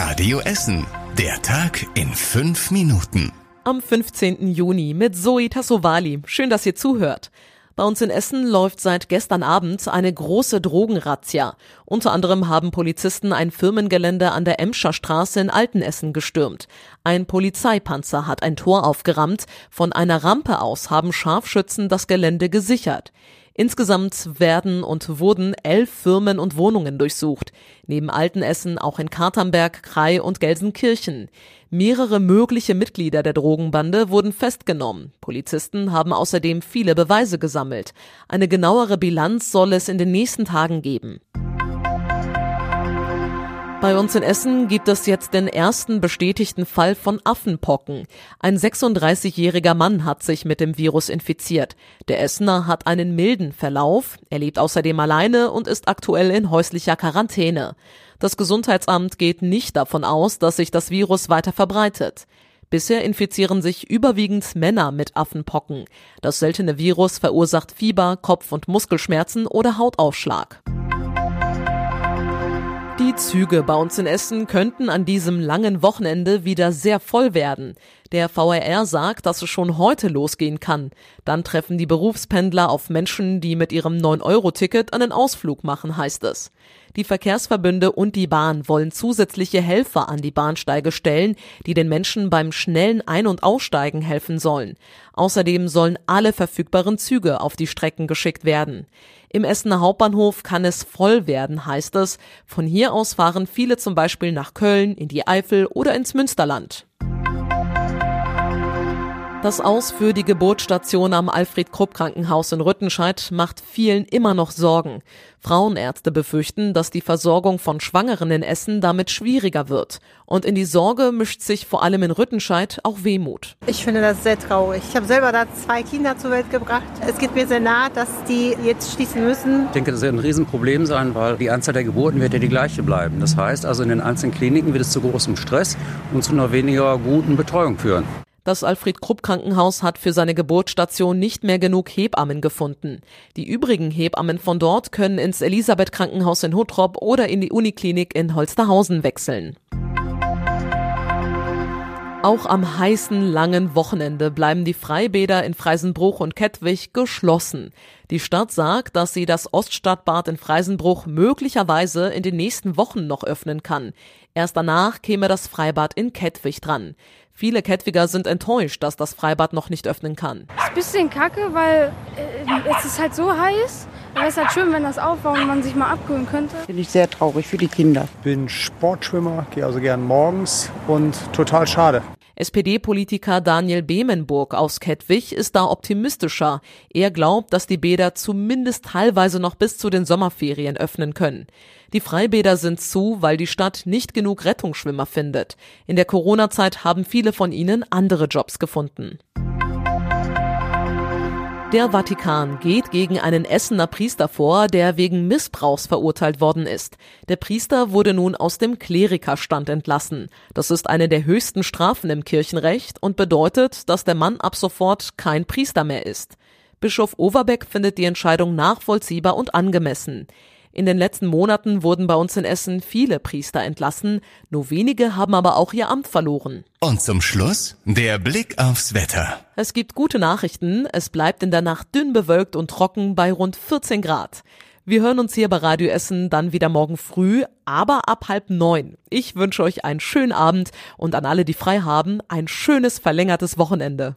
Radio Essen. Der Tag in fünf Minuten. Am 15. Juni mit Zoe Tassovali. Schön, dass ihr zuhört. Bei uns in Essen läuft seit gestern Abend eine große Drogenrazzia. Unter anderem haben Polizisten ein Firmengelände an der Emscher Straße in Altenessen gestürmt. Ein Polizeipanzer hat ein Tor aufgerammt. Von einer Rampe aus haben Scharfschützen das Gelände gesichert. Insgesamt werden und wurden elf Firmen und Wohnungen durchsucht. Neben Altenessen auch in Katernberg, Krai und Gelsenkirchen. Mehrere mögliche Mitglieder der Drogenbande wurden festgenommen. Polizisten haben außerdem viele Beweise gesammelt. Eine genauere Bilanz soll es in den nächsten Tagen geben. Bei uns in Essen gibt es jetzt den ersten bestätigten Fall von Affenpocken. Ein 36-jähriger Mann hat sich mit dem Virus infiziert. Der Essener hat einen milden Verlauf, er lebt außerdem alleine und ist aktuell in häuslicher Quarantäne. Das Gesundheitsamt geht nicht davon aus, dass sich das Virus weiter verbreitet. Bisher infizieren sich überwiegend Männer mit Affenpocken. Das seltene Virus verursacht Fieber, Kopf- und Muskelschmerzen oder Hautausschlag. Die Züge bei uns in Essen könnten an diesem langen Wochenende wieder sehr voll werden. Der VRR sagt, dass es schon heute losgehen kann. Dann treffen die Berufspendler auf Menschen, die mit ihrem 9-Euro-Ticket einen Ausflug machen, heißt es. Die Verkehrsverbünde und die Bahn wollen zusätzliche Helfer an die Bahnsteige stellen, die den Menschen beim schnellen Ein- und Aussteigen helfen sollen. Außerdem sollen alle verfügbaren Züge auf die Strecken geschickt werden. Im Essener Hauptbahnhof kann es voll werden, heißt es. Von hier aus fahren viele zum Beispiel nach Köln, in die Eifel oder ins Münsterland. Das Aus für die Geburtsstation am Alfred Krupp Krankenhaus in Rüttenscheid macht vielen immer noch Sorgen. Frauenärzte befürchten, dass die Versorgung von Schwangeren in Essen damit schwieriger wird. Und in die Sorge mischt sich vor allem in Rüttenscheid auch Wehmut. Ich finde das sehr traurig. Ich habe selber da zwei Kinder zur Welt gebracht. Es geht mir sehr nahe, dass die jetzt schließen müssen. Ich denke, das wird ein Riesenproblem sein, weil die Anzahl der Geburten wird ja die gleiche bleiben. Das heißt also, in den einzelnen Kliniken wird es zu großem Stress und zu einer weniger guten Betreuung führen. Das Alfred Krupp Krankenhaus hat für seine Geburtsstation nicht mehr genug Hebammen gefunden. Die übrigen Hebammen von dort können ins Elisabeth Krankenhaus in Huttrop oder in die Uniklinik in Holsterhausen wechseln. Auch am heißen, langen Wochenende bleiben die Freibäder in Freisenbruch und Kettwig geschlossen. Die Stadt sagt, dass sie das Oststadtbad in Freisenbruch möglicherweise in den nächsten Wochen noch öffnen kann. Erst danach käme das Freibad in Kettwig dran. Viele Kettwiger sind enttäuscht, dass das Freibad noch nicht öffnen kann. Ist ein bisschen kacke, weil äh, es ist halt so heiß. Aber es ist halt schön, wenn das aufbaut und man sich mal abkühlen könnte. Finde ich sehr traurig für die Kinder. Ich bin Sportschwimmer, gehe also gern morgens und total schade. SPD-Politiker Daniel Bemenburg aus Kettwig ist da optimistischer. Er glaubt, dass die Bäder zumindest teilweise noch bis zu den Sommerferien öffnen können. Die Freibäder sind zu, weil die Stadt nicht genug Rettungsschwimmer findet. In der Corona-Zeit haben viele von ihnen andere Jobs gefunden. Der Vatikan geht gegen einen Essener Priester vor, der wegen Missbrauchs verurteilt worden ist. Der Priester wurde nun aus dem Klerikerstand entlassen. Das ist eine der höchsten Strafen im Kirchenrecht und bedeutet, dass der Mann ab sofort kein Priester mehr ist. Bischof Overbeck findet die Entscheidung nachvollziehbar und angemessen. In den letzten Monaten wurden bei uns in Essen viele Priester entlassen, nur wenige haben aber auch ihr Amt verloren. Und zum Schluss der Blick aufs Wetter. Es gibt gute Nachrichten, es bleibt in der Nacht dünn bewölkt und trocken bei rund 14 Grad. Wir hören uns hier bei Radio Essen dann wieder morgen früh, aber ab halb neun. Ich wünsche euch einen schönen Abend und an alle, die frei haben, ein schönes verlängertes Wochenende.